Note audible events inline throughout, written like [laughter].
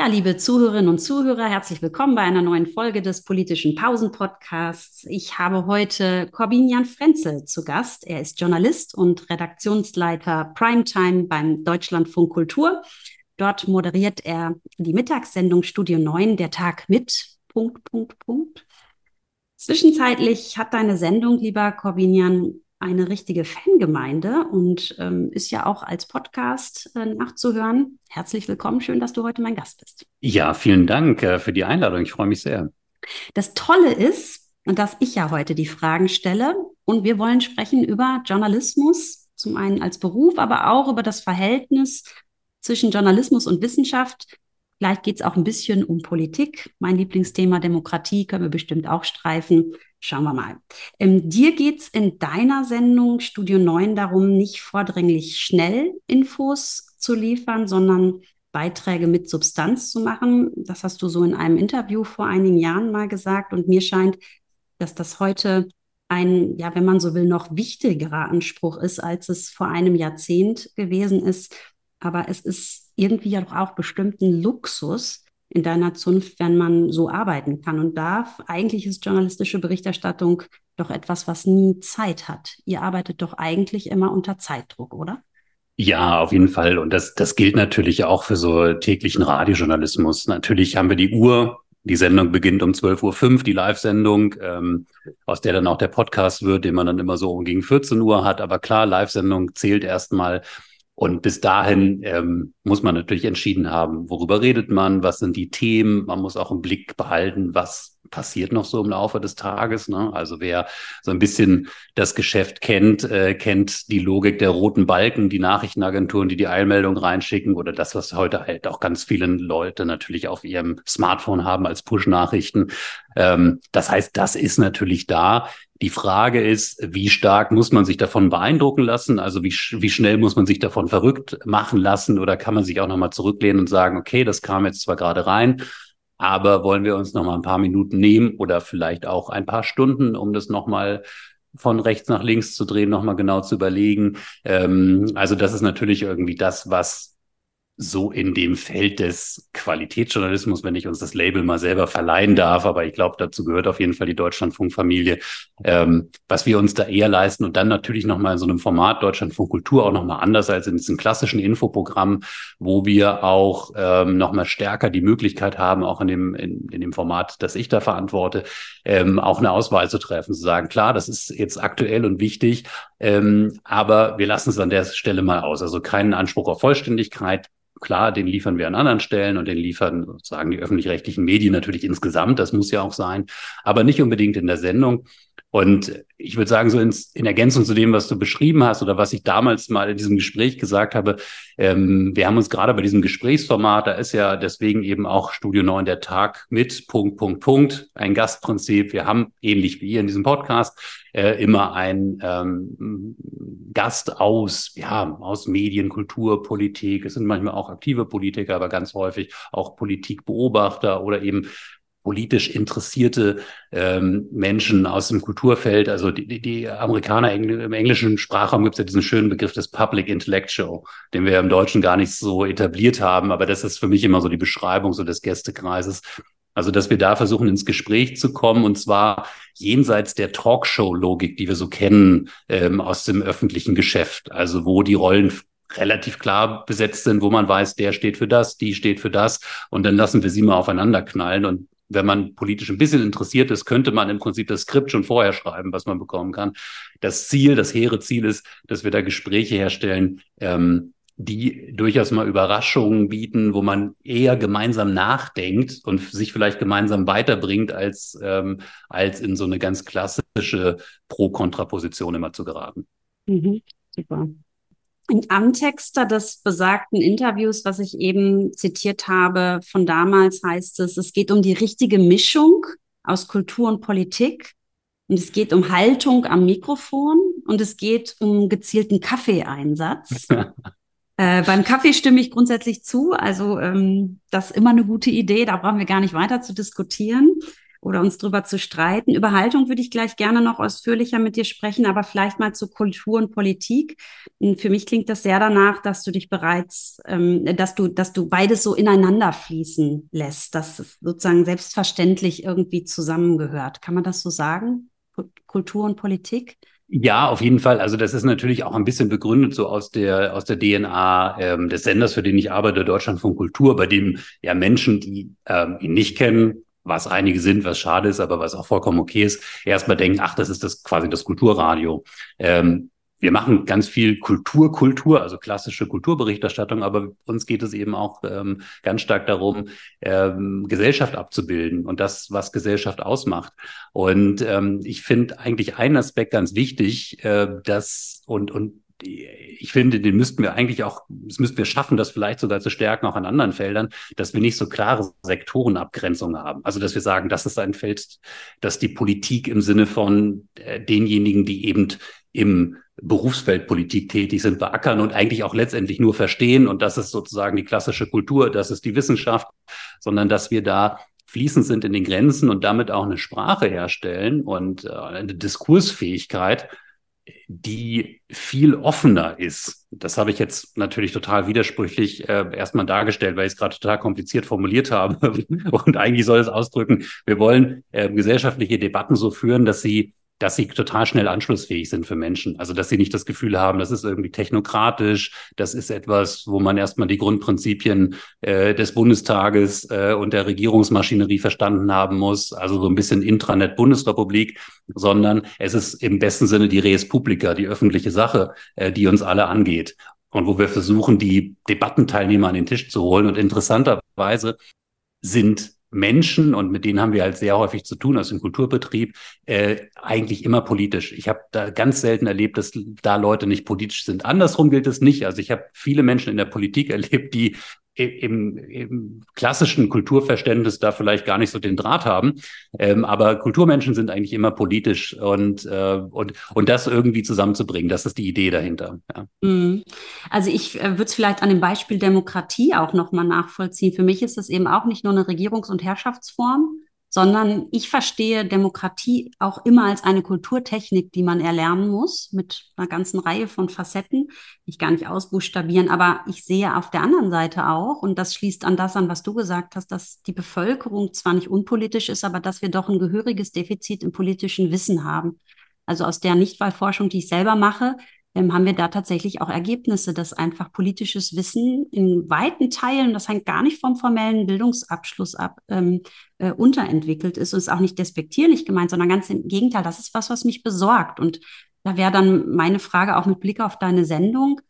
Ja, liebe Zuhörerinnen und Zuhörer, herzlich willkommen bei einer neuen Folge des politischen Pausen-Podcasts. Ich habe heute Corbinian Frenzel zu Gast. Er ist Journalist und Redaktionsleiter Primetime beim Deutschlandfunk Kultur. Dort moderiert er die Mittagssendung Studio 9, der Tag mit. Punkt, Punkt, Punkt. Zwischenzeitlich hat deine Sendung, lieber Corbinian, eine richtige Fangemeinde und ähm, ist ja auch als Podcast äh, nachzuhören. Herzlich willkommen, schön, dass du heute mein Gast bist. Ja, vielen Dank äh, für die Einladung. Ich freue mich sehr. Das Tolle ist, dass ich ja heute die Fragen stelle und wir wollen sprechen über Journalismus, zum einen als Beruf, aber auch über das Verhältnis zwischen Journalismus und Wissenschaft. Vielleicht geht es auch ein bisschen um Politik. Mein Lieblingsthema Demokratie können wir bestimmt auch streifen. Schauen wir mal. Ähm, dir geht es in deiner Sendung Studio 9 darum, nicht vordringlich schnell Infos zu liefern, sondern Beiträge mit Substanz zu machen. Das hast du so in einem Interview vor einigen Jahren mal gesagt. Und mir scheint, dass das heute ein, ja, wenn man so will, noch wichtigerer Anspruch ist, als es vor einem Jahrzehnt gewesen ist. Aber es ist irgendwie ja doch auch bestimmten Luxus, in deiner Zunft, wenn man so arbeiten kann und darf. Eigentlich ist journalistische Berichterstattung doch etwas, was nie Zeit hat. Ihr arbeitet doch eigentlich immer unter Zeitdruck, oder? Ja, auf jeden Fall. Und das, das gilt natürlich auch für so täglichen Radiojournalismus. Natürlich haben wir die Uhr. Die Sendung beginnt um 12.05 Uhr, die Live-Sendung, ähm, aus der dann auch der Podcast wird, den man dann immer so gegen 14 Uhr hat. Aber klar, Live-Sendung zählt erstmal und bis dahin ähm, muss man natürlich entschieden haben, worüber redet man, was sind die Themen. Man muss auch im Blick behalten, was passiert noch so im Laufe des Tages. Ne? Also wer so ein bisschen das Geschäft kennt, äh, kennt die Logik der roten Balken, die Nachrichtenagenturen, die die Eilmeldung reinschicken oder das, was heute halt auch ganz viele Leute natürlich auf ihrem Smartphone haben als Push-Nachrichten. Ähm, das heißt, das ist natürlich da. Die Frage ist, wie stark muss man sich davon beeindrucken lassen? Also wie, wie schnell muss man sich davon verrückt machen lassen? Oder kann man sich auch nochmal zurücklehnen und sagen, okay, das kam jetzt zwar gerade rein, aber wollen wir uns nochmal ein paar Minuten nehmen oder vielleicht auch ein paar Stunden, um das nochmal von rechts nach links zu drehen, nochmal genau zu überlegen. Ähm, also das ist natürlich irgendwie das, was so in dem Feld des Qualitätsjournalismus, wenn ich uns das Label mal selber verleihen darf. Aber ich glaube, dazu gehört auf jeden Fall die Deutschlandfunkfamilie, ähm, was wir uns da eher leisten und dann natürlich nochmal in so einem Format Deutschlandfunk Kultur auch nochmal anders als in diesem klassischen Infoprogramm, wo wir auch ähm, nochmal stärker die Möglichkeit haben, auch in dem, in, in dem Format, das ich da verantworte, ähm, auch eine Auswahl zu treffen, zu sagen, klar, das ist jetzt aktuell und wichtig, ähm, aber wir lassen es an der Stelle mal aus. Also keinen Anspruch auf Vollständigkeit, Klar, den liefern wir an anderen Stellen und den liefern sozusagen die öffentlich-rechtlichen Medien natürlich insgesamt. Das muss ja auch sein, aber nicht unbedingt in der Sendung. Und ich würde sagen, so ins, in Ergänzung zu dem, was du beschrieben hast oder was ich damals mal in diesem Gespräch gesagt habe, ähm, wir haben uns gerade bei diesem Gesprächsformat, da ist ja deswegen eben auch Studio 9 der Tag mit Punkt, Punkt, Punkt, ein Gastprinzip. Wir haben ähnlich wie ihr in diesem Podcast äh, immer ein ähm, Gast aus, ja, aus Medien, Kultur, Politik. Es sind manchmal auch aktive Politiker, aber ganz häufig auch Politikbeobachter oder eben politisch interessierte ähm, Menschen aus dem Kulturfeld. Also die, die, Amerikaner im englischen Sprachraum gibt es ja diesen schönen Begriff des Public Intellectual, den wir im Deutschen gar nicht so etabliert haben, aber das ist für mich immer so die Beschreibung so des Gästekreises. Also, dass wir da versuchen, ins Gespräch zu kommen und zwar jenseits der Talkshow-Logik, die wir so kennen ähm, aus dem öffentlichen Geschäft. Also, wo die Rollen relativ klar besetzt sind, wo man weiß, der steht für das, die steht für das und dann lassen wir sie mal aufeinander knallen und wenn man politisch ein bisschen interessiert ist, könnte man im Prinzip das Skript schon vorher schreiben, was man bekommen kann. Das Ziel, das hehre Ziel ist, dass wir da Gespräche herstellen, ähm, die durchaus mal Überraschungen bieten, wo man eher gemeinsam nachdenkt und sich vielleicht gemeinsam weiterbringt, als, ähm, als in so eine ganz klassische Pro-Kontra-Position immer zu geraten. Mhm, super. Im Antexter des besagten Interviews, was ich eben zitiert habe, von damals heißt es, es geht um die richtige Mischung aus Kultur und Politik. Und es geht um Haltung am Mikrofon und es geht um gezielten Kaffeeeinsatz. [laughs] äh, beim Kaffee stimme ich grundsätzlich zu. Also ähm, das ist immer eine gute Idee. Da brauchen wir gar nicht weiter zu diskutieren. Oder uns drüber zu streiten. Über Haltung würde ich gleich gerne noch ausführlicher mit dir sprechen, aber vielleicht mal zu Kultur und Politik. Für mich klingt das sehr danach, dass du dich bereits, ähm, dass du, dass du beides so ineinander fließen lässt, dass es sozusagen selbstverständlich irgendwie zusammengehört. Kann man das so sagen? Kultur und Politik? Ja, auf jeden Fall. Also das ist natürlich auch ein bisschen begründet so aus der aus der DNA ähm, des Senders, für den ich arbeite, Deutschland von Kultur, bei dem ja Menschen, die ähm, ihn nicht kennen, was einige sind, was schade ist, aber was auch vollkommen okay ist, erstmal denken, ach, das ist das quasi das Kulturradio. Ähm, wir machen ganz viel Kultur, Kultur, also klassische Kulturberichterstattung, aber uns geht es eben auch ähm, ganz stark darum, ähm, Gesellschaft abzubilden und das, was Gesellschaft ausmacht. Und ähm, ich finde eigentlich einen Aspekt ganz wichtig, äh, dass und und ich finde, den müssten wir eigentlich auch, das müssten wir schaffen, das vielleicht sogar zu stärken, auch an anderen Feldern, dass wir nicht so klare Sektorenabgrenzungen haben. Also, dass wir sagen, das ist ein Feld, dass die Politik im Sinne von äh, denjenigen, die eben im Berufsfeld Politik tätig sind, beackern und eigentlich auch letztendlich nur verstehen. Und das ist sozusagen die klassische Kultur, das ist die Wissenschaft, sondern dass wir da fließend sind in den Grenzen und damit auch eine Sprache herstellen und äh, eine Diskursfähigkeit, die viel offener ist. Das habe ich jetzt natürlich total widersprüchlich äh, erstmal dargestellt, weil ich es gerade total kompliziert formuliert habe. [laughs] Und eigentlich soll es ausdrücken, wir wollen äh, gesellschaftliche Debatten so führen, dass sie dass sie total schnell anschlussfähig sind für Menschen. Also dass sie nicht das Gefühl haben, das ist irgendwie technokratisch, das ist etwas, wo man erstmal die Grundprinzipien äh, des Bundestages äh, und der Regierungsmaschinerie verstanden haben muss, also so ein bisschen Intranet Bundesrepublik, sondern es ist im besten Sinne die Res Publica, die öffentliche Sache, äh, die uns alle angeht. Und wo wir versuchen, die Debattenteilnehmer an den Tisch zu holen. Und interessanterweise sind Menschen, und mit denen haben wir halt sehr häufig zu tun aus dem Kulturbetrieb, äh, eigentlich immer politisch. Ich habe da ganz selten erlebt, dass da Leute nicht politisch sind. Andersrum gilt es nicht. Also ich habe viele Menschen in der Politik [laughs] erlebt, die im, im klassischen Kulturverständnis da vielleicht gar nicht so den Draht haben. Ähm, aber Kulturmenschen sind eigentlich immer politisch und, äh, und, und das irgendwie zusammenzubringen, das ist die Idee dahinter. Ja. Mhm. Also ich äh, würde es vielleicht an dem Beispiel Demokratie auch nochmal nachvollziehen. Für mich ist es eben auch nicht nur eine Regierungs- und Herrschaftsform, sondern ich verstehe Demokratie auch immer als eine Kulturtechnik, die man erlernen muss, mit einer ganzen Reihe von Facetten, die ich gar nicht ausbuchstabieren, aber ich sehe auf der anderen Seite auch, und das schließt an das an, was du gesagt hast, dass die Bevölkerung zwar nicht unpolitisch ist, aber dass wir doch ein gehöriges Defizit im politischen Wissen haben. Also aus der Nichtwahlforschung, die ich selber mache, ähm, haben wir da tatsächlich auch Ergebnisse, dass einfach politisches Wissen in weiten Teilen, das hängt gar nicht vom formellen Bildungsabschluss ab, ähm, äh, unterentwickelt ist und ist auch nicht despektierlich gemeint, sondern ganz im Gegenteil, das ist was, was mich besorgt. Und da wäre dann meine Frage auch mit Blick auf deine Sendung,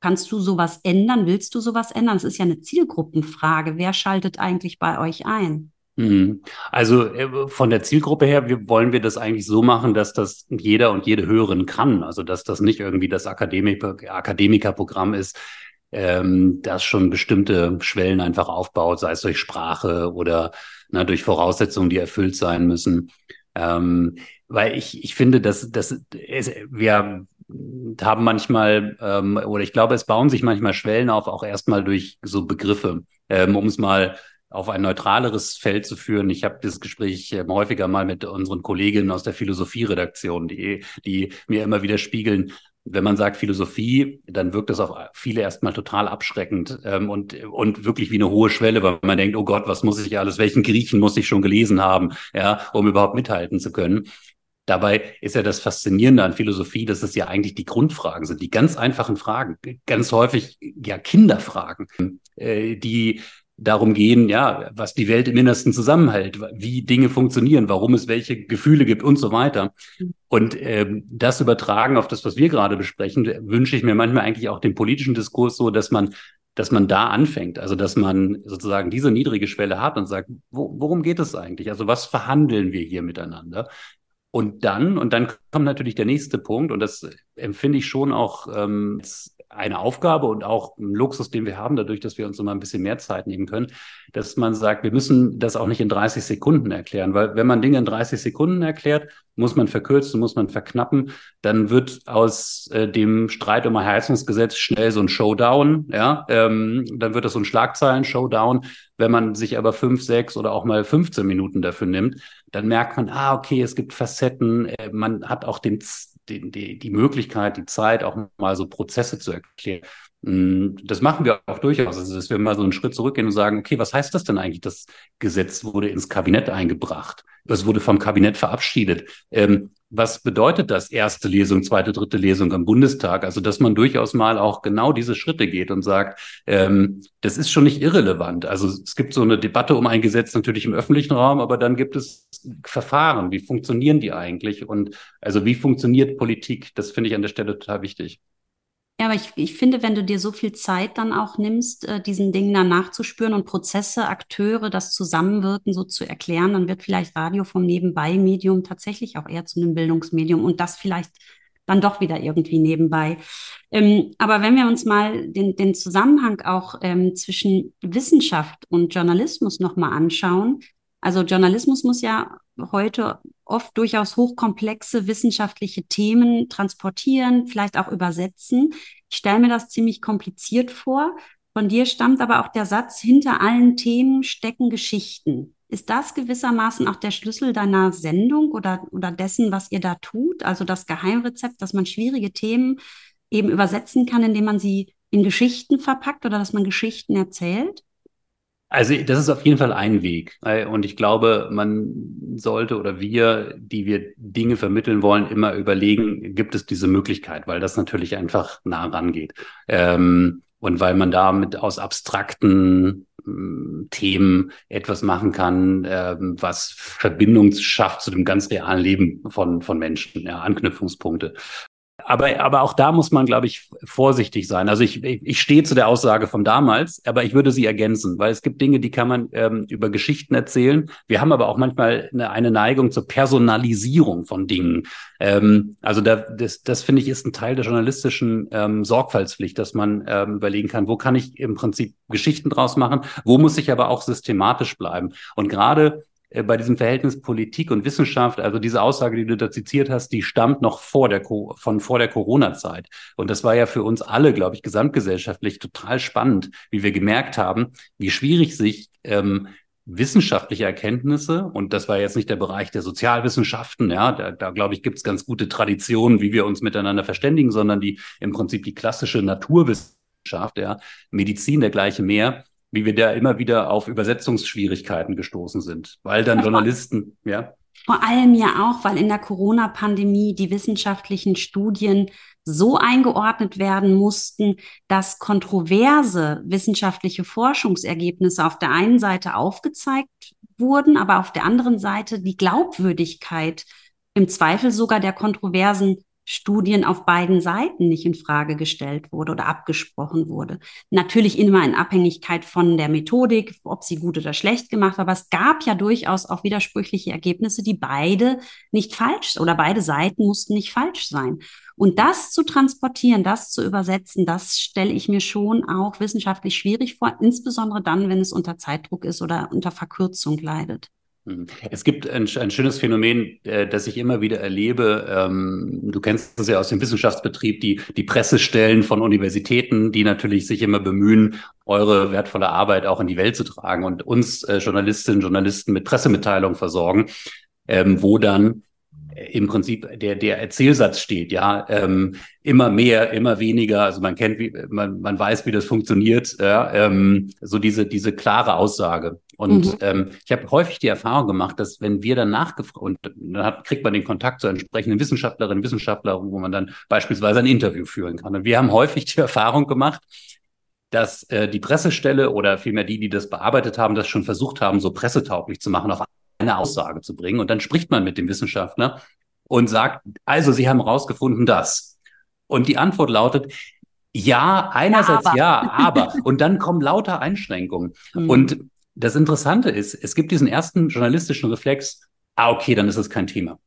kannst du sowas ändern? Willst du sowas ändern? Das ist ja eine Zielgruppenfrage. Wer schaltet eigentlich bei euch ein? Mhm. Also äh, von der Zielgruppe her wir, wollen wir das eigentlich so machen, dass das jeder und jede hören kann. Also dass das nicht irgendwie das Akademiker, Akademikerprogramm ist, ähm, das schon bestimmte Schwellen einfach aufbaut, sei es durch Sprache oder na, durch Voraussetzungen, die erfüllt sein müssen. Ähm, weil ich, ich finde, dass, dass es, wir haben manchmal, ähm, oder ich glaube, es bauen sich manchmal Schwellen auf, auch erstmal durch so Begriffe, ähm, um es mal auf ein neutraleres Feld zu führen. Ich habe das Gespräch äh, häufiger mal mit unseren Kolleginnen aus der Philosophieredaktion, die, die mir immer wieder spiegeln, wenn man sagt Philosophie, dann wirkt das auf viele erstmal total abschreckend ähm, und, und wirklich wie eine hohe Schwelle, weil man denkt, oh Gott, was muss ich alles, welchen Griechen muss ich schon gelesen haben, ja, um überhaupt mithalten zu können. Dabei ist ja das Faszinierende an Philosophie, dass es ja eigentlich die Grundfragen sind, die ganz einfachen Fragen, ganz häufig ja Kinderfragen, äh, die darum gehen, ja, was die Welt im Innersten zusammenhält, wie Dinge funktionieren, warum es welche Gefühle gibt und so weiter. Und ähm, das übertragen auf das, was wir gerade besprechen, wünsche ich mir manchmal eigentlich auch den politischen Diskurs so, dass man dass man da anfängt, also dass man sozusagen diese niedrige Schwelle hat und sagt, wo, worum geht es eigentlich? Also was verhandeln wir hier miteinander? Und dann, und dann kommt natürlich der nächste Punkt, und das empfinde ich schon auch ähm, eine Aufgabe und auch ein Luxus, den wir haben, dadurch, dass wir uns immer ein bisschen mehr Zeit nehmen können, dass man sagt, wir müssen das auch nicht in 30 Sekunden erklären, weil wenn man Dinge in 30 Sekunden erklärt, muss man verkürzen, muss man verknappen, dann wird aus äh, dem Streit um ein Heizungsgesetz schnell so ein Showdown, ja, ähm, dann wird das so ein Schlagzeilen-Showdown. Wenn man sich aber fünf, sechs oder auch mal 15 Minuten dafür nimmt, dann merkt man, ah, okay, es gibt Facetten, äh, man hat auch den, den, die, die Möglichkeit, die Zeit, auch mal so Prozesse zu erklären. Mm, das machen wir auch durchaus, also dass wir mal so einen Schritt zurückgehen und sagen, okay, was heißt das denn eigentlich? Das Gesetz wurde ins Kabinett eingebracht, es wurde vom Kabinett verabschiedet. Ähm, was bedeutet das erste Lesung, zweite, dritte Lesung am Bundestag? Also, dass man durchaus mal auch genau diese Schritte geht und sagt, ähm, das ist schon nicht irrelevant. Also es gibt so eine Debatte um ein Gesetz natürlich im öffentlichen Raum, aber dann gibt es Verfahren. Wie funktionieren die eigentlich? Und also wie funktioniert Politik? Das finde ich an der Stelle total wichtig. Ja, aber ich, ich finde, wenn du dir so viel Zeit dann auch nimmst, äh, diesen Dingen dann nachzuspüren und Prozesse, Akteure, das Zusammenwirken so zu erklären, dann wird vielleicht Radio vom Nebenbei-Medium tatsächlich auch eher zu einem Bildungsmedium und das vielleicht dann doch wieder irgendwie nebenbei. Ähm, aber wenn wir uns mal den, den Zusammenhang auch ähm, zwischen Wissenschaft und Journalismus nochmal anschauen, also Journalismus muss ja heute oft durchaus hochkomplexe wissenschaftliche Themen transportieren, vielleicht auch übersetzen. Ich stelle mir das ziemlich kompliziert vor. Von dir stammt aber auch der Satz, hinter allen Themen stecken Geschichten. Ist das gewissermaßen auch der Schlüssel deiner Sendung oder, oder dessen, was ihr da tut? Also das Geheimrezept, dass man schwierige Themen eben übersetzen kann, indem man sie in Geschichten verpackt oder dass man Geschichten erzählt? Also das ist auf jeden Fall ein Weg. Und ich glaube, man sollte oder wir, die wir Dinge vermitteln wollen, immer überlegen, gibt es diese Möglichkeit, weil das natürlich einfach nah rangeht. Ähm, und weil man damit aus abstrakten äh, Themen etwas machen kann, äh, was Verbindung schafft zu dem ganz realen Leben von, von Menschen, ja, Anknüpfungspunkte aber, aber auch da muss man, glaube ich, vorsichtig sein. Also ich, ich stehe zu der Aussage von damals, aber ich würde sie ergänzen, weil es gibt Dinge, die kann man ähm, über Geschichten erzählen. Wir haben aber auch manchmal eine, eine Neigung zur Personalisierung von Dingen. Ähm, also da, das, das finde ich ist ein Teil der journalistischen ähm, Sorgfaltspflicht, dass man ähm, überlegen kann, wo kann ich im Prinzip Geschichten draus machen, wo muss ich aber auch systematisch bleiben. Und gerade bei diesem Verhältnis Politik und Wissenschaft, also diese Aussage, die du da zitiert hast, die stammt noch vor der von vor der Corona-Zeit. Und das war ja für uns alle, glaube ich, gesamtgesellschaftlich total spannend, wie wir gemerkt haben, wie schwierig sich ähm, wissenschaftliche Erkenntnisse, und das war jetzt nicht der Bereich der Sozialwissenschaften, ja, da, da glaube ich, gibt es ganz gute Traditionen, wie wir uns miteinander verständigen, sondern die im Prinzip die klassische Naturwissenschaft, ja, Medizin, der gleiche mehr, wie wir da immer wieder auf Übersetzungsschwierigkeiten gestoßen sind, weil dann Journalisten, ja. Vor allem ja auch, weil in der Corona-Pandemie die wissenschaftlichen Studien so eingeordnet werden mussten, dass kontroverse wissenschaftliche Forschungsergebnisse auf der einen Seite aufgezeigt wurden, aber auf der anderen Seite die Glaubwürdigkeit im Zweifel sogar der kontroversen Studien auf beiden Seiten nicht in Frage gestellt wurde oder abgesprochen wurde. Natürlich immer in Abhängigkeit von der Methodik, ob sie gut oder schlecht gemacht, aber es gab ja durchaus auch widersprüchliche Ergebnisse, die beide nicht falsch oder beide Seiten mussten nicht falsch sein. Und das zu transportieren, das zu übersetzen, das stelle ich mir schon auch wissenschaftlich schwierig vor, insbesondere dann, wenn es unter Zeitdruck ist oder unter Verkürzung leidet. Mhm. Es gibt ein, ein, schönes Phänomen, äh, das ich immer wieder erlebe. Ähm, du kennst das ja aus dem Wissenschaftsbetrieb, die, die Pressestellen von Universitäten, die natürlich sich immer bemühen, eure wertvolle Arbeit auch in die Welt zu tragen und uns äh, Journalistinnen und Journalisten mit Pressemitteilungen versorgen, ähm, wo dann im Prinzip der, der Erzählsatz steht, ja, ähm, immer mehr, immer weniger, also man kennt, wie, man, man weiß, wie das funktioniert, ja, ähm, so diese, diese klare Aussage. Und mhm. ähm, ich habe häufig die Erfahrung gemacht, dass wenn wir dann nachgefragt, und dann hat, kriegt man den Kontakt zu entsprechenden Wissenschaftlerinnen, Wissenschaftlern, wo man dann beispielsweise ein Interview führen kann. Und wir haben häufig die [laughs] Erfahrung gemacht, dass äh, die Pressestelle oder vielmehr die, die das bearbeitet haben, das schon versucht haben, so pressetauglich zu machen, auf eine Aussage zu bringen. Und dann spricht man mit dem Wissenschaftler und sagt, also Sie haben herausgefunden das. Und die Antwort lautet, ja, einerseits ja, aber. Ja, [laughs] aber. Und dann kommen lauter Einschränkungen. Mhm. Und das Interessante ist, es gibt diesen ersten journalistischen Reflex, ah, okay, dann ist es kein Thema.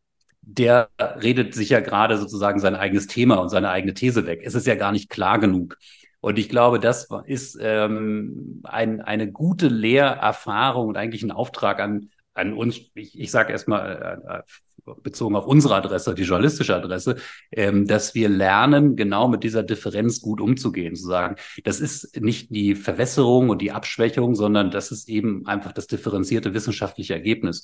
Der redet sich ja gerade sozusagen sein eigenes Thema und seine eigene These weg. Es ist ja gar nicht klar genug. Und ich glaube, das ist ähm, ein, eine gute Lehrerfahrung und eigentlich ein Auftrag an, an uns, ich, ich sage erstmal äh, bezogen auf unsere Adresse, die journalistische Adresse, ähm, dass wir lernen, genau mit dieser Differenz gut umzugehen, zu sagen, das ist nicht die Verwässerung und die Abschwächung, sondern das ist eben einfach das differenzierte wissenschaftliche Ergebnis.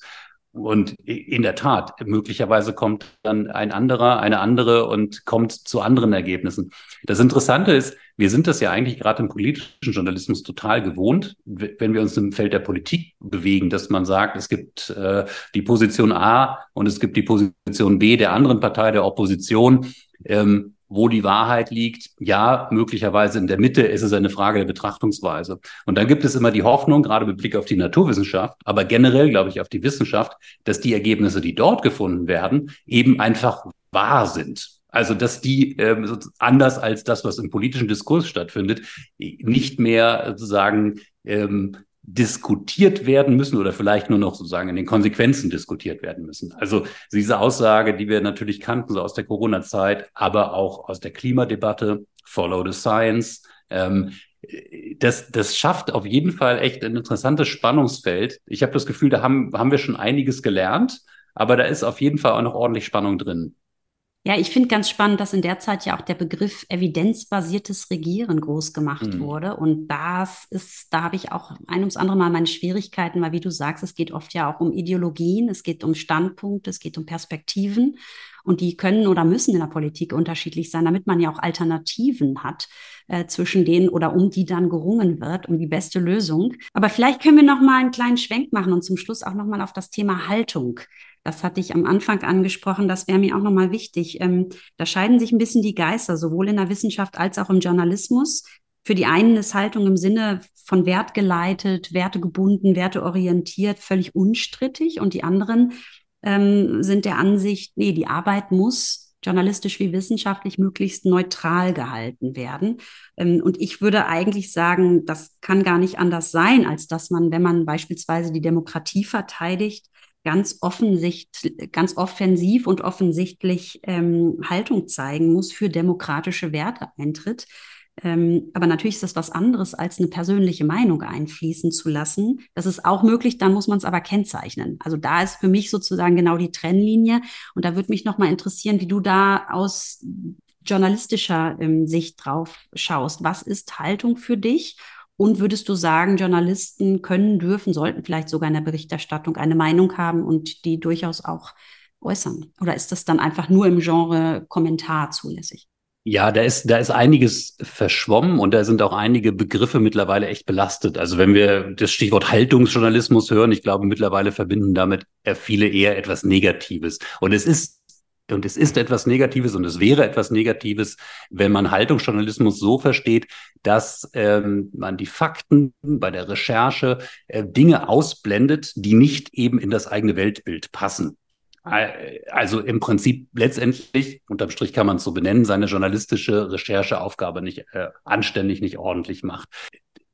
Und in der Tat, möglicherweise kommt dann ein anderer, eine andere und kommt zu anderen Ergebnissen. Das Interessante ist, wir sind das ja eigentlich gerade im politischen Journalismus total gewohnt, wenn wir uns im Feld der Politik bewegen, dass man sagt, es gibt äh, die Position A und es gibt die Position B der anderen Partei, der Opposition. Ähm, wo die Wahrheit liegt. Ja, möglicherweise in der Mitte ist es eine Frage der Betrachtungsweise. Und dann gibt es immer die Hoffnung, gerade mit Blick auf die Naturwissenschaft, aber generell, glaube ich, auf die Wissenschaft, dass die Ergebnisse, die dort gefunden werden, eben einfach wahr sind. Also, dass die äh, anders als das, was im politischen Diskurs stattfindet, nicht mehr sozusagen ähm, diskutiert werden müssen oder vielleicht nur noch sozusagen in den Konsequenzen diskutiert werden müssen. Also diese Aussage, die wir natürlich kannten, so aus der Corona-Zeit, aber auch aus der Klimadebatte, Follow the Science, ähm, das, das schafft auf jeden Fall echt ein interessantes Spannungsfeld. Ich habe das Gefühl, da haben, haben wir schon einiges gelernt, aber da ist auf jeden Fall auch noch ordentlich Spannung drin. Ja, ich finde ganz spannend, dass in der Zeit ja auch der Begriff evidenzbasiertes Regieren groß gemacht mhm. wurde. Und das ist, da habe ich auch ein ums andere Mal meine Schwierigkeiten, weil wie du sagst, es geht oft ja auch um Ideologien, es geht um Standpunkte, es geht um Perspektiven. Und die können oder müssen in der Politik unterschiedlich sein, damit man ja auch Alternativen hat äh, zwischen denen oder um die dann gerungen wird, um die beste Lösung. Aber vielleicht können wir noch mal einen kleinen Schwenk machen und zum Schluss auch noch mal auf das Thema Haltung das hatte ich am Anfang angesprochen, das wäre mir auch nochmal wichtig. Ähm, da scheiden sich ein bisschen die Geister, sowohl in der Wissenschaft als auch im Journalismus. Für die einen ist Haltung im Sinne von wertgeleitet, wertegebunden, werteorientiert völlig unstrittig und die anderen ähm, sind der Ansicht, nee, die Arbeit muss journalistisch wie wissenschaftlich möglichst neutral gehalten werden. Ähm, und ich würde eigentlich sagen, das kann gar nicht anders sein, als dass man, wenn man beispielsweise die Demokratie verteidigt, ganz offensichtlich, ganz offensiv und offensichtlich ähm, Haltung zeigen muss, für demokratische Werte eintritt. Ähm, aber natürlich ist das was anderes, als eine persönliche Meinung einfließen zu lassen. Das ist auch möglich, dann muss man es aber kennzeichnen. Also da ist für mich sozusagen genau die Trennlinie. Und da würde mich nochmal interessieren, wie du da aus journalistischer ähm, Sicht drauf schaust. Was ist Haltung für dich? Und würdest du sagen, Journalisten können, dürfen, sollten vielleicht sogar in der Berichterstattung eine Meinung haben und die durchaus auch äußern? Oder ist das dann einfach nur im Genre Kommentar zulässig? Ja, da ist, da ist einiges verschwommen und da sind auch einige Begriffe mittlerweile echt belastet. Also wenn wir das Stichwort Haltungsjournalismus hören, ich glaube, mittlerweile verbinden damit viele eher etwas Negatives. Und es ist und es ist etwas Negatives und es wäre etwas Negatives, wenn man Haltungsjournalismus so versteht, dass ähm, man die Fakten bei der Recherche äh, Dinge ausblendet, die nicht eben in das eigene Weltbild passen. Also im Prinzip letztendlich, unterm Strich kann man es so benennen, seine journalistische Rechercheaufgabe nicht äh, anständig, nicht ordentlich macht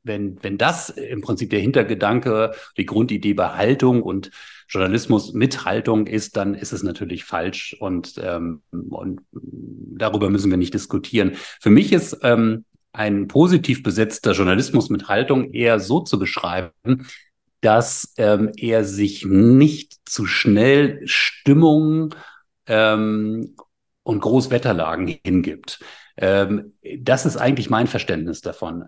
wenn, wenn das im Prinzip der Hintergedanke, die Grundidee bei Haltung und Journalismus mit Haltung ist, dann ist es natürlich falsch und, ähm, und darüber müssen wir nicht diskutieren. Für mich ist ähm, ein positiv besetzter Journalismus mit Haltung eher so zu beschreiben, dass ähm, er sich nicht zu schnell Stimmung ähm, und Großwetterlagen hingibt. Ähm, das ist eigentlich mein Verständnis davon.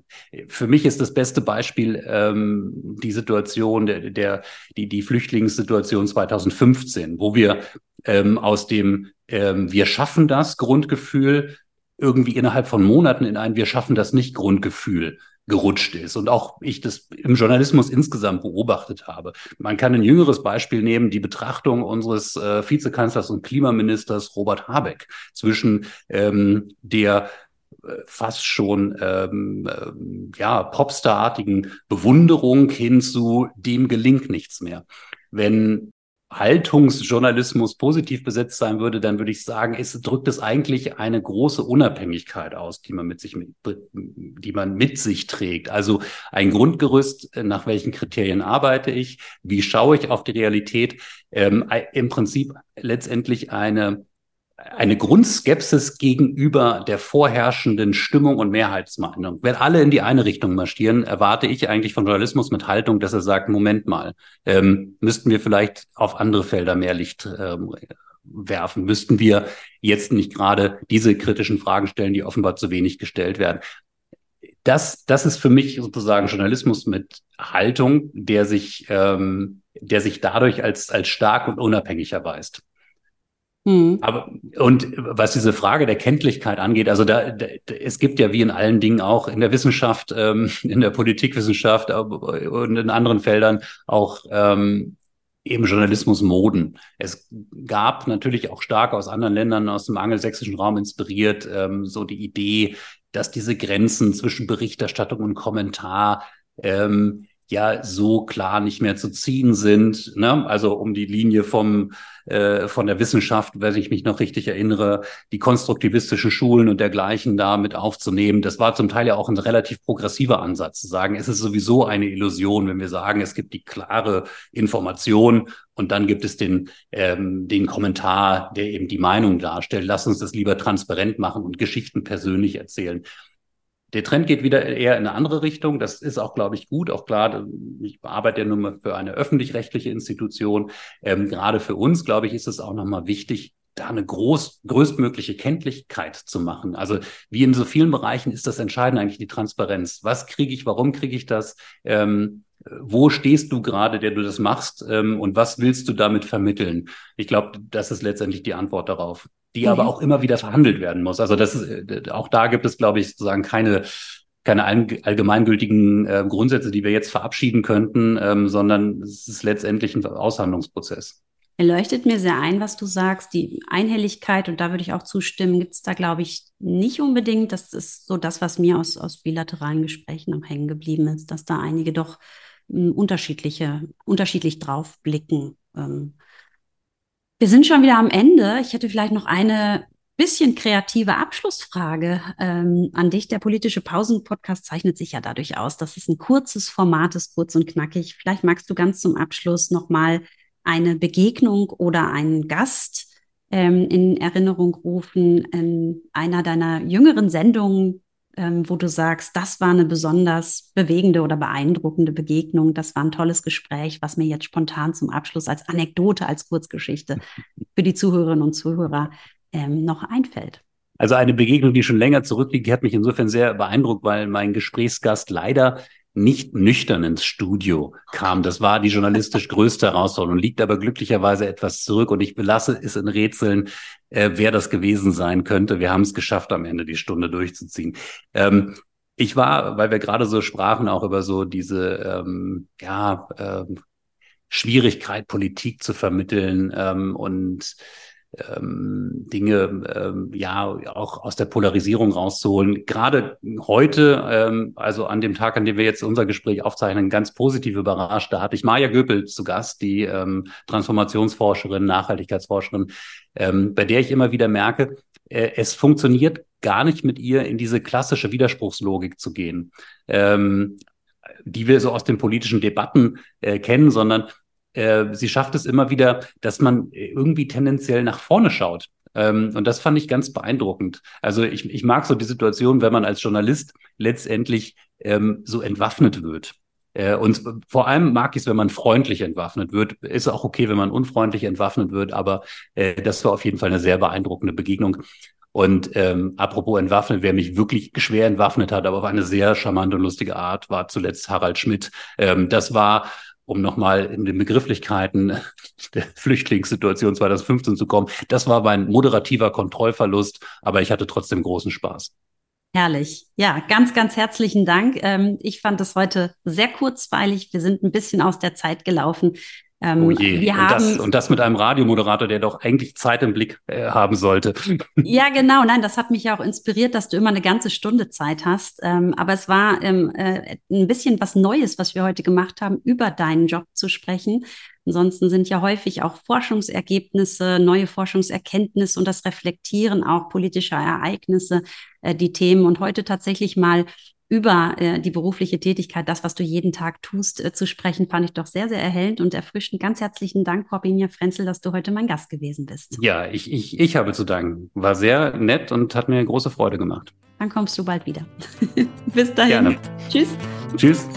Für mich ist das beste Beispiel ähm, die Situation der, der die, die Flüchtlingssituation 2015, wo wir ähm, aus dem ähm, Wir schaffen das Grundgefühl irgendwie innerhalb von Monaten in ein Wir schaffen das nicht Grundgefühl gerutscht ist und auch ich das im Journalismus insgesamt beobachtet habe. Man kann ein jüngeres Beispiel nehmen, die Betrachtung unseres äh, Vizekanzlers und Klimaministers Robert Habeck zwischen ähm, der äh, fast schon ähm, äh, ja Popstarartigen Bewunderung hin zu dem gelingt nichts mehr. Wenn Haltungsjournalismus positiv besetzt sein würde, dann würde ich sagen, es drückt es eigentlich eine große Unabhängigkeit aus, die man mit sich, die man mit sich trägt. Also ein Grundgerüst, nach welchen Kriterien arbeite ich, wie schaue ich auf die Realität, ähm, im Prinzip letztendlich eine eine Grundskepsis gegenüber der vorherrschenden Stimmung und Mehrheitsmeinung. Wenn alle in die eine Richtung marschieren, erwarte ich eigentlich von Journalismus mit Haltung, dass er sagt, Moment mal, ähm, müssten wir vielleicht auf andere Felder mehr Licht ähm, werfen, müssten wir jetzt nicht gerade diese kritischen Fragen stellen, die offenbar zu wenig gestellt werden. Das, das ist für mich sozusagen Journalismus mit Haltung, der sich, ähm, der sich dadurch als, als stark und unabhängig erweist. Mhm. Aber und was diese Frage der Kenntlichkeit angeht, also da, da es gibt ja wie in allen Dingen auch in der Wissenschaft, ähm, [laughs] in der Politikwissenschaft und in anderen Feldern auch ähm, eben Journalismus-Moden. Es gab natürlich auch stark aus anderen Ländern, aus dem angelsächsischen Raum inspiriert, ähm, so die Idee, dass diese Grenzen zwischen Berichterstattung und Kommentar ähm, ja so klar nicht mehr zu ziehen sind. Ne? Also um die Linie vom äh, von der Wissenschaft, wenn ich mich noch richtig erinnere, die konstruktivistischen Schulen und dergleichen da mit aufzunehmen. Das war zum Teil ja auch ein relativ progressiver Ansatz, zu sagen, es ist sowieso eine Illusion, wenn wir sagen, es gibt die klare Information und dann gibt es den, ähm, den Kommentar, der eben die Meinung darstellt. Lass uns das lieber transparent machen und Geschichten persönlich erzählen. Der Trend geht wieder eher in eine andere Richtung. Das ist auch, glaube ich, gut. Auch klar, ich arbeite ja nun mal für eine öffentlich-rechtliche Institution. Ähm, gerade für uns, glaube ich, ist es auch nochmal wichtig, da eine groß, größtmögliche Kenntlichkeit zu machen. Also wie in so vielen Bereichen ist das entscheidend eigentlich die Transparenz. Was kriege ich, warum kriege ich das? Ähm, wo stehst du gerade, der du das machst ähm, und was willst du damit vermitteln? Ich glaube, das ist letztendlich die Antwort darauf die mhm. aber auch immer wieder verhandelt werden muss. Also das ist, äh, auch da gibt es, glaube ich, sozusagen keine keine allgemeingültigen äh, Grundsätze, die wir jetzt verabschieden könnten, ähm, sondern es ist letztendlich ein Aushandlungsprozess. Er leuchtet mir sehr ein, was du sagst. Die Einhelligkeit, und da würde ich auch zustimmen, gibt es da, glaube ich, nicht unbedingt. Das ist so das, was mir aus, aus bilateralen Gesprächen noch hängen geblieben ist, dass da einige doch unterschiedliche, unterschiedlich drauf blicken. Ähm, wir sind schon wieder am Ende. Ich hätte vielleicht noch eine bisschen kreative Abschlussfrage ähm, an dich. Der politische Pausen-Podcast zeichnet sich ja dadurch aus, dass es ein kurzes Format ist, kurz und knackig. Vielleicht magst du ganz zum Abschluss nochmal eine Begegnung oder einen Gast ähm, in Erinnerung rufen in einer deiner jüngeren Sendungen, ähm, wo du sagst, das war eine besonders bewegende oder beeindruckende Begegnung, das war ein tolles Gespräch, was mir jetzt spontan zum Abschluss als Anekdote, als Kurzgeschichte [laughs] für die Zuhörerinnen und Zuhörer ähm, noch einfällt? Also eine Begegnung, die schon länger zurückliegt, die hat mich insofern sehr beeindruckt, weil mein Gesprächsgast leider nicht nüchtern ins Studio kam. Das war die journalistisch größte Herausforderung, liegt aber glücklicherweise etwas zurück und ich belasse es in Rätseln, äh, wer das gewesen sein könnte. Wir haben es geschafft, am Ende die Stunde durchzuziehen. Ähm, ich war, weil wir gerade so sprachen, auch über so diese, ähm, ja, ähm, Schwierigkeit, Politik zu vermitteln ähm, und ähm, Dinge ähm, ja auch aus der Polarisierung rauszuholen. Gerade heute, ähm, also an dem Tag, an dem wir jetzt unser Gespräch aufzeichnen, ganz positiv überrascht. Da hatte ich Maja Göpel zu Gast, die ähm, Transformationsforscherin, Nachhaltigkeitsforscherin, ähm, bei der ich immer wieder merke, äh, es funktioniert gar nicht mit ihr in diese klassische Widerspruchslogik zu gehen. Ähm, die wir so aus den politischen Debatten äh, kennen, sondern äh, sie schafft es immer wieder, dass man irgendwie tendenziell nach vorne schaut. Ähm, und das fand ich ganz beeindruckend. Also ich, ich mag so die Situation, wenn man als Journalist letztendlich ähm, so entwaffnet wird. Äh, und vor allem mag ich es, wenn man freundlich entwaffnet wird. Ist auch okay, wenn man unfreundlich entwaffnet wird, aber äh, das war auf jeden Fall eine sehr beeindruckende Begegnung. Und ähm, apropos entwaffnet, wer mich wirklich schwer entwaffnet hat, aber auf eine sehr charmante und lustige Art, war zuletzt Harald Schmidt. Ähm, das war um nochmal in den Begrifflichkeiten [laughs] der Flüchtlingssituation 2015 zu kommen. Das war mein moderativer Kontrollverlust, aber ich hatte trotzdem großen Spaß. Herrlich. Ja, ganz, ganz herzlichen Dank. Ähm, ich fand es heute sehr kurzweilig. Wir sind ein bisschen aus der Zeit gelaufen. Ähm, oh je. Und, das, und das mit einem Radiomoderator, der doch eigentlich Zeit im Blick äh, haben sollte. [laughs] Ja, genau. Nein, das hat mich ja auch inspiriert, dass du immer eine ganze Stunde Zeit hast. Ähm, aber es war ähm, äh, ein bisschen was Neues, was wir heute gemacht haben, über deinen Job zu sprechen. Ansonsten sind ja häufig auch Forschungsergebnisse, neue Forschungserkenntnisse und das Reflektieren auch politischer Ereignisse äh, die Themen. Und heute tatsächlich mal über äh, die berufliche Tätigkeit, das, was du jeden Tag tust, äh, zu sprechen, fand ich doch sehr, sehr erhellend und erfrischend. Ganz herzlichen Dank, Corbinier Frenzel, dass du heute mein Gast gewesen bist. Ja, ich, ich, ich habe zu danken. War sehr nett und hat mir große Freude gemacht. Dann kommst du bald wieder. [laughs] Bis dahin. Gerne. Tschüss. Tschüss.